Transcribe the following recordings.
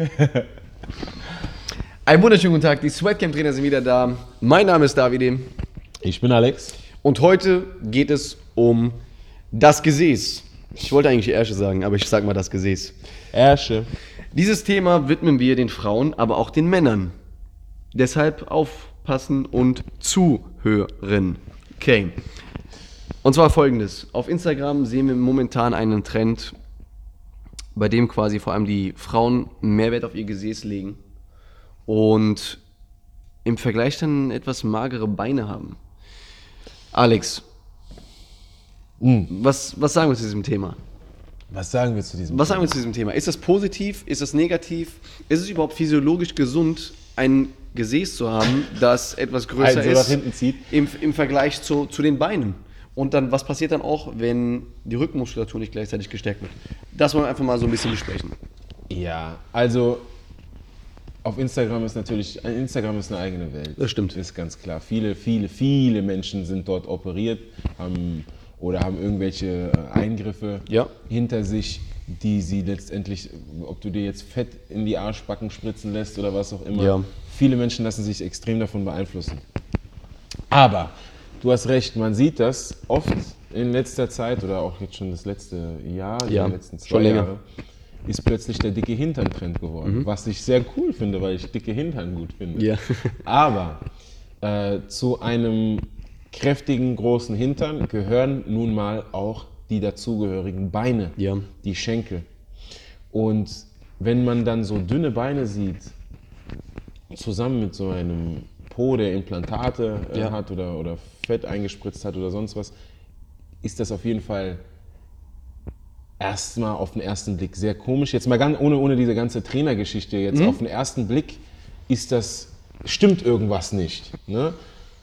Einen wunderschönen guten Tag, die Sweatcamp-Trainer sind wieder da. Mein Name ist Davide Ich bin Alex. und heute geht es um das Gesäß. Ich wollte eigentlich Ärsche sagen, aber ich sag mal das Gesäß. Ersche. Dieses Thema widmen wir den Frauen, aber auch den Männern. Deshalb aufpassen und zuhören. Okay. Und zwar folgendes. Auf Instagram sehen wir momentan einen Trend, bei dem quasi vor allem die Frauen mehr Wert auf ihr Gesäß legen und im Vergleich dann etwas magere Beine haben. Alex, was, was sagen wir zu diesem Thema? Was sagen wir zu diesem Was sagen wir zu diesem Thema? Ist das positiv? Ist das negativ? Ist es überhaupt physiologisch gesund, ein Gesäß zu haben, das etwas größer Einen so nach ist? Im, im Vergleich zu, zu den Beinen? Und dann, was passiert dann auch, wenn die Rückenmuskulatur nicht gleichzeitig gestärkt wird? Das wollen wir einfach mal so ein bisschen besprechen. Ja, also auf Instagram ist natürlich, Instagram ist eine eigene Welt. Das stimmt. Ist ganz klar. Viele, viele, viele Menschen sind dort operiert haben, oder haben irgendwelche äh, Eingriffe Ja. hinter sich, die sie letztendlich, ob du dir jetzt Fett in die Arschbacken spritzen lässt oder was auch immer. Ja. Viele Menschen lassen sich extrem davon beeinflussen. Aber du hast recht, man sieht das oft in letzter Zeit oder auch jetzt schon das letzte Jahr, Ja, die letzten zwei schon länger. Jahre, ist plötzlich der dicke Hintern-Trend geworden. Was ich sehr cool finde, weil ich dicke Hintern gut finde. Mhm. Ja. Aber äh, zu einem kräftigen, großen Hintern gehören nun mal auch die dazugehörigen Beine, Ja. die Schenkel. Und wenn man dann so dünne Beine sieht, zusammen mit so einem Po, der Implantate äh, Ja. hat oder, oder Fett eingespritzt hat oder sonst was, ist das auf jeden Fall erstmal auf den ersten Blick sehr komisch. Jetzt mal ganz, ohne, ohne diese ganze Trainergeschichte, jetzt auf den ersten Blick ist das, stimmt irgendwas nicht. Ne?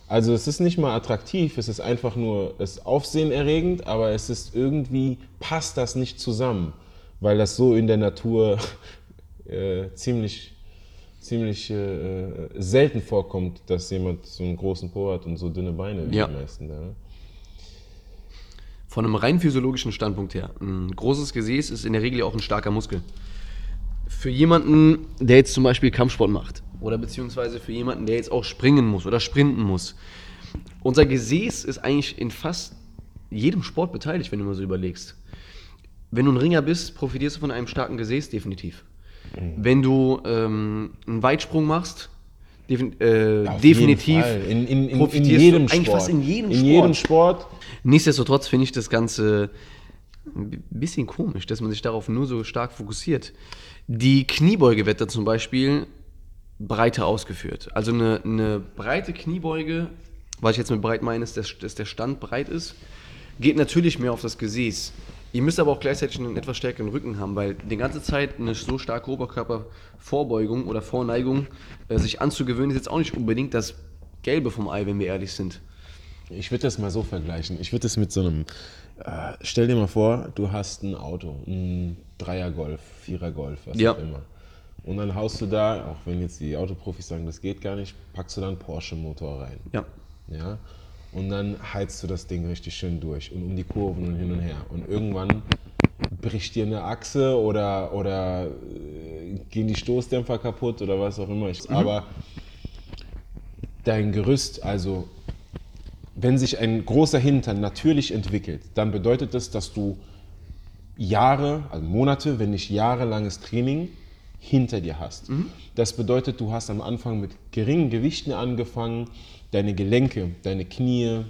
Also es ist nicht mal attraktiv, es ist einfach nur, es ist aufsehenerregend, aber es ist irgendwie, passt das nicht zusammen, weil das so in der Natur äh, ziemlich, ziemlich äh, selten vorkommt, dass jemand so einen großen Po hat und so dünne Beine wie Ja. die meisten. Ne? Von einem rein physiologischen Standpunkt her, ein großes Gesäß ist in der Regel auch ein starker Muskel. Für jemanden, der jetzt zum Beispiel Kampfsport macht oder beziehungsweise für jemanden, der jetzt auch springen muss oder sprinten muss, unser Gesäß ist eigentlich in fast jedem Sport beteiligt, wenn du mal so überlegst. Wenn du ein Ringer bist, profitierst du von einem starken Gesäß definitiv. Wenn du ähm, einen Weitsprung machst, defin äh, definitiv. In, in, in, in jedem eigentlich Sport. fast in jedem Sport. jedem Sport. Nichtsdestotrotz finde ich das Ganze ein bi- bisschen komisch, dass man sich darauf nur so stark fokussiert. Die Kniebeuge wird da zum Beispiel breiter ausgeführt. Also eine, eine breite Kniebeuge, was ich jetzt mit breit meine, ist, dass, dass der Stand breit ist, geht natürlich mehr auf das Gesäß. Ihr müsst aber auch gleichzeitig einen etwas stärkeren Rücken haben, weil die ganze Zeit eine so starke Oberkörpervorbeugung oder Vorneigung äh, sich anzugewöhnen, ist jetzt auch nicht unbedingt das Gelbe vom Ei, wenn wir ehrlich sind. Ich würde das mal so vergleichen. Ich würde das mit so einem, äh, stell dir mal vor, du hast ein Auto, ein Dreier-Golf, Vierer-Golf, was Ja. auch immer. Und dann haust du da, auch wenn jetzt die Autoprofis sagen, das geht gar nicht, packst du da einen Porsche-Motor rein. Ja. Ja? Und dann heizt du das Ding richtig schön durch und um die Kurven und hin und her. Und irgendwann bricht dir eine Achse oder, oder äh, gehen die Stoßdämpfer kaputt oder was auch immer. Ich, Aber dein Gerüst, also wenn sich ein großer Hintern natürlich entwickelt, dann bedeutet das, dass du Jahre, also Monate, wenn nicht jahrelanges Training hinter dir hast. Das bedeutet, du hast am Anfang mit geringen Gewichten angefangen, deine Gelenke, deine Knie,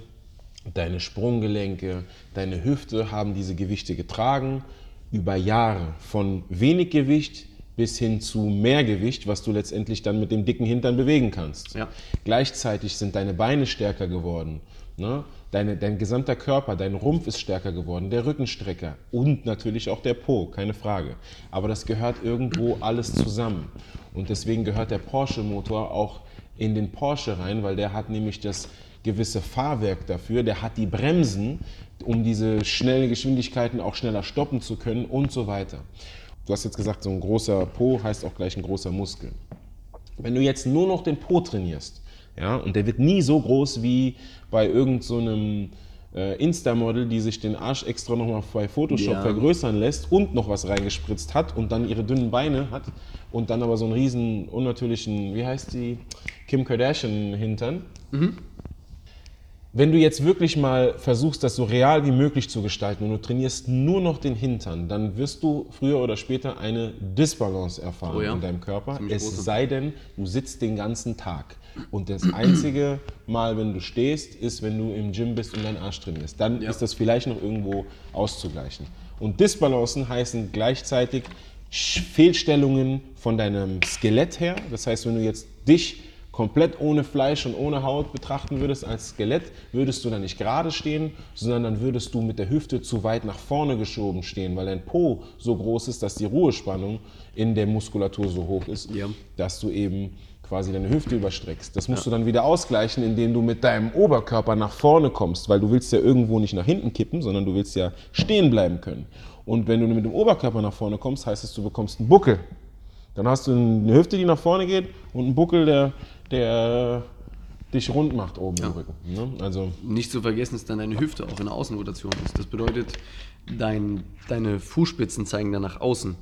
deine Sprunggelenke, deine Hüfte haben diese Gewichte getragen über Jahre von wenig Gewicht bis hin zu mehr Gewicht, was du letztendlich dann mit dem dicken Hintern bewegen kannst. Ja. Gleichzeitig sind deine Beine stärker geworden. Ne? Deine, dein gesamter Körper, dein Rumpf ist stärker geworden, der Rückenstrecker und natürlich auch der Po, keine Frage. Aber das gehört irgendwo alles zusammen. Und deswegen gehört der Porsche-Motor auch in den Porsche rein, weil der hat nämlich das gewisse Fahrwerk dafür, der hat die Bremsen, um diese schnellen Geschwindigkeiten auch schneller stoppen zu können und so weiter. Du hast jetzt gesagt, so ein großer Po heißt auch gleich ein großer Muskel. Wenn du jetzt nur noch den Po trainierst, ja, und der wird nie so groß wie bei irgendeinem so einem, äh, Insta-Model, die sich den Arsch extra nochmal bei Photoshop Ja. vergrößern lässt und noch was reingespritzt hat und dann ihre dünnen Beine hat und dann aber so einen riesen unnatürlichen, wie heißt die, Kim Kardashian Hintern. Wenn du jetzt wirklich mal versuchst, das so real wie möglich zu gestalten und du trainierst nur noch den Hintern, dann wirst du früher oder später eine Disbalance erfahren Oh ja. in deinem Körper. Ziemlich Es große. sei denn, du sitzt den ganzen Tag. Und das einzige Mal, wenn du stehst, ist, wenn du im Gym bist und deinen Arsch trainierst. Dann Ja. ist das vielleicht noch irgendwo auszugleichen. Und Disbalancen heißen gleichzeitig Fehlstellungen von deinem Skelett her. Das heißt, wenn du jetzt dich komplett ohne Fleisch und ohne Haut betrachten würdest als Skelett, würdest du dann nicht gerade stehen, sondern dann würdest du mit der Hüfte zu weit nach vorne geschoben stehen, weil dein Po so groß ist, dass die Ruhespannung in der Muskulatur so hoch ist, Ja. dass du eben quasi deine Hüfte überstreckst. Das musst du dann wieder ausgleichen, indem du mit deinem Oberkörper nach vorne kommst, weil du willst ja irgendwo nicht nach hinten kippen, sondern du willst ja stehen bleiben können. Und wenn du mit dem Oberkörper nach vorne kommst, heißt es, du bekommst einen Buckel. Dann hast du eine Hüfte, die nach vorne geht und einen Buckel, der, der dich rund macht oben im Rücken. Ne? Also Nicht zu vergessen ist dann deine Hüfte auch in der Außenrotation ist. Das bedeutet, dein, deine Fußspitzen zeigen dann nach außen.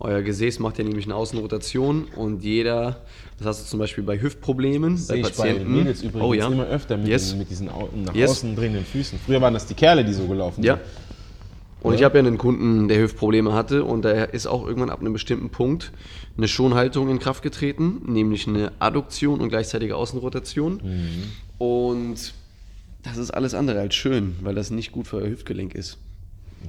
Euer Gesäß macht ja nämlich eine Außenrotation und jeder, das hast du zum Beispiel bei Hüftproblemen, sehe bei ich bei. Mädels übrigens oh ja. immer öfter mit, Yes. den, mit diesen Au nach Yes. außen drehenden Füßen. Früher waren das die Kerle, die so gelaufen Ja. sind. Und ich habe ja einen Kunden, der Hüftprobleme hatte und da ist auch irgendwann ab einem bestimmten Punkt eine Schonhaltung in Kraft getreten, nämlich eine Adduktion und gleichzeitige Außenrotation. Und das ist alles andere als schön, weil das nicht gut für euer Hüftgelenk ist.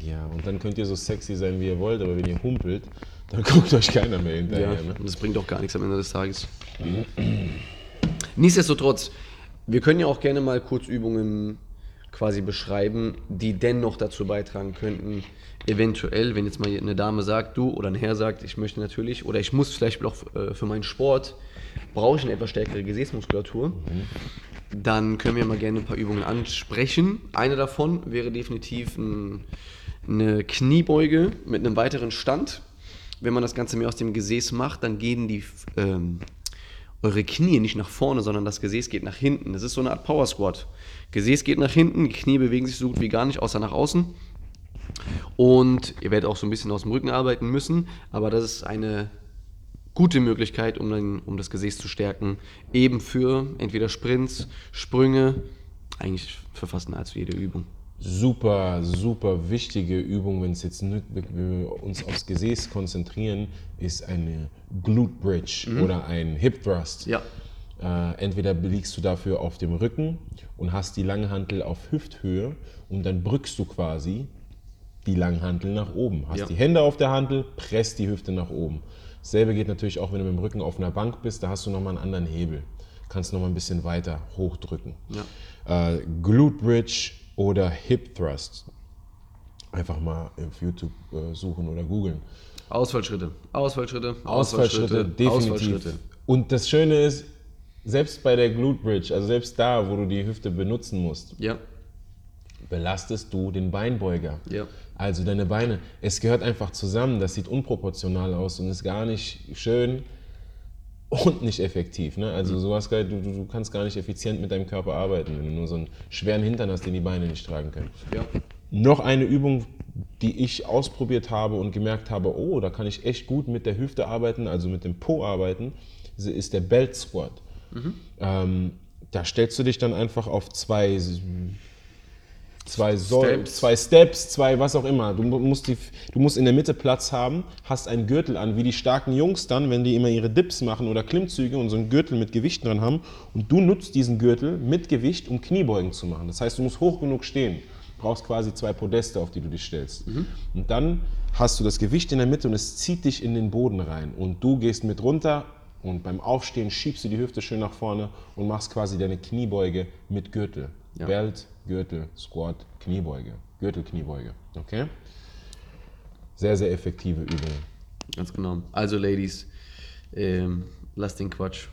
Ja, und dann könnt ihr so sexy sein, wie ihr wollt, aber wenn ihr humpelt, dann guckt euch keiner mehr hinterher. Ja, Ne? und das bringt auch gar nichts am Ende des Tages. Nichtsdestotrotz, wir können ja auch gerne mal kurz Übungen quasi beschreiben, die dennoch dazu beitragen könnten, eventuell, wenn jetzt mal eine Dame sagt, du oder ein Herr sagt, ich möchte natürlich oder ich muss vielleicht auch äh, für meinen Sport, brauche ich eine etwas stärkere Gesäßmuskulatur, dann können wir mal gerne ein paar Übungen ansprechen. Eine davon wäre definitiv ein, eine Kniebeuge mit einem weiteren Stand. Wenn man das Ganze mehr aus dem Gesäß macht, dann gehen die ähm, eure Knie nicht nach vorne, sondern das Gesäß geht nach hinten. Das ist so eine Art Power Squat. Gesäß geht nach hinten, die Knie bewegen sich so gut wie gar nicht, außer nach außen. Und ihr werdet auch so ein bisschen aus dem Rücken arbeiten müssen, aber das ist eine gute Möglichkeit, um, dann, um das Gesäß zu stärken. Eben für entweder Sprints, Sprünge, eigentlich für fast nahezu jede Übung. Super, super wichtige Übung, wenn es jetzt nicht, wenn wir uns aufs Gesäß konzentrieren, ist eine Glute Bridge oder ein Hip Thrust. Ja. Äh, entweder liegst du dafür auf dem Rücken und hast die Langhantel auf Hüfthöhe und dann brückst du quasi die Langhantel nach oben. Hast Ja. die Hände auf der Hantel, presst die Hüfte nach oben. Dasselbe geht natürlich auch, wenn du mit dem Rücken auf einer Bank bist, da hast du nochmal einen anderen Hebel. Kannst nochmal ein bisschen weiter hochdrücken. Äh, Glute Bridge oder Hip Thrust. Einfach mal auf YouTube äh, suchen oder googeln. Ausfallschritte, Ausfallschritte, Ausfallschritte, definitiv. Ausfallschritte. Und das Schöne ist, selbst bei der Glute Bridge, also selbst da, wo du die Hüfte benutzen musst, Ja, belastest du den Beinbeuger. Ja. Also deine Beine. Es gehört einfach zusammen. Das sieht unproportional aus und ist gar nicht schön und nicht effektiv. Ne? Mhm. Also sowas, geil, du, du, kannst gar nicht effizient mit deinem Körper arbeiten, wenn du nur so einen schweren Hintern hast, den die Beine nicht tragen können. ja. Noch eine Übung, die ich ausprobiert habe und gemerkt habe, oh, da kann ich echt gut mit der Hüfte arbeiten, also mit dem Po arbeiten, ist der Belt Squat. Ähm, da stellst du dich dann einfach auf zwei, zwei, Säulen, Steps. zwei Steps, zwei was auch immer. Du mu- musst, die, du musst in der Mitte Platz haben, hast einen Gürtel an, wie die starken Jungs dann, wenn die immer ihre Dips machen oder Klimmzüge und so einen Gürtel mit Gewicht dran haben. Und du nutzt diesen Gürtel mit Gewicht, um Kniebeugen zu machen. Das heißt, du musst hoch genug stehen. Du brauchst quasi zwei Podeste, auf die du dich stellst. Und dann hast du das Gewicht in der Mitte und es zieht dich in den Boden rein. Und du gehst mit runter und beim Aufstehen schiebst du die Hüfte schön nach vorne und machst quasi deine Kniebeuge mit Gürtel. Ja. Belt, Gürtel, Squat, Kniebeuge. Gürtel, Kniebeuge. Okay? Sehr, sehr effektive Übung. Ganz genau. Also, Ladies, ähm, lasst den Quatsch.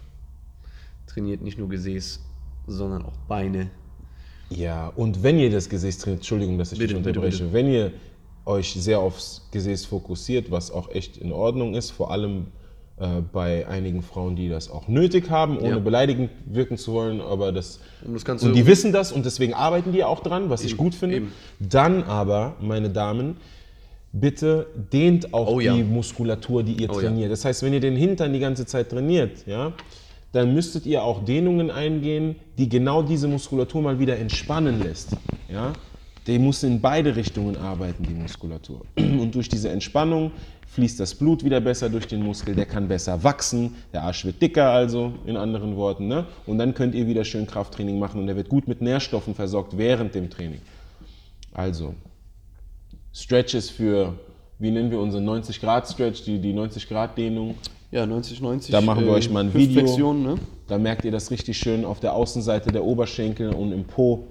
Trainiert nicht nur Gesäß, sondern auch Beine. Ja, und wenn ihr das Gesäß trainiert, Entschuldigung, dass ich Bitte, dich bitte, unterbreche, bitte. wenn ihr euch sehr aufs Gesäß fokussiert, was auch echt in Ordnung ist, vor allem äh, bei einigen Frauen, die das auch nötig haben, ohne Ja. beleidigend wirken zu wollen, aber das Um das und die wissen das und deswegen arbeiten die auch dran, was ich gut finde. eben. Dann aber, meine Damen, bitte dehnt auch Oh ja. die Muskulatur, die ihr Oh ja. trainiert. Das heißt, wenn ihr den Hintern die ganze Zeit trainiert, ja, dann müsstet ihr auch Dehnungen eingehen, die genau diese Muskulatur mal wieder entspannen lässt. Ja? Die muss in beide Richtungen arbeiten, die Muskulatur. Und durch diese Entspannung fließt das Blut wieder besser durch den Muskel, der kann besser wachsen, der Arsch wird dicker also, in anderen Worten. Ne? Und dann könnt ihr wieder schön Krafttraining machen und der wird gut mit Nährstoffen versorgt während dem Training. Also, Stretches für, wie nennen wir unsere 90 Grad Stretch, die, die 90 Grad Dehnung. Ja, 90, 90. Da machen wir euch mal ein Video. Ne? Da merkt ihr das richtig schön auf der Außenseite der Oberschenkel und im Po.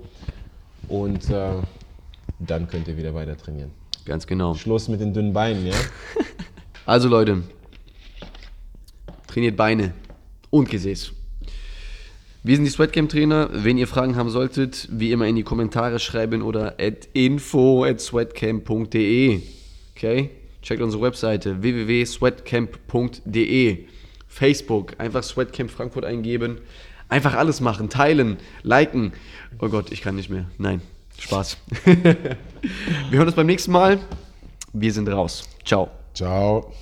Und äh, dann könnt ihr wieder weiter trainieren. Ganz genau. Schluss mit den dünnen Beinen, ja? Also Leute, trainiert Beine und Gesäß. Wir sind die Sweatcamp-Trainer. Wenn ihr Fragen haben solltet, wie immer in die Kommentare schreiben oder at info at sweatcamp.de. Okay? Checkt unsere Webseite www.sweatcamp.de. Facebook, einfach Sweatcamp Frankfurt eingeben. Einfach alles machen, teilen, liken. Oh Gott, ich kann nicht mehr. Nein, Spaß. Wir hören uns beim nächsten Mal. Wir sind raus. Ciao. Ciao.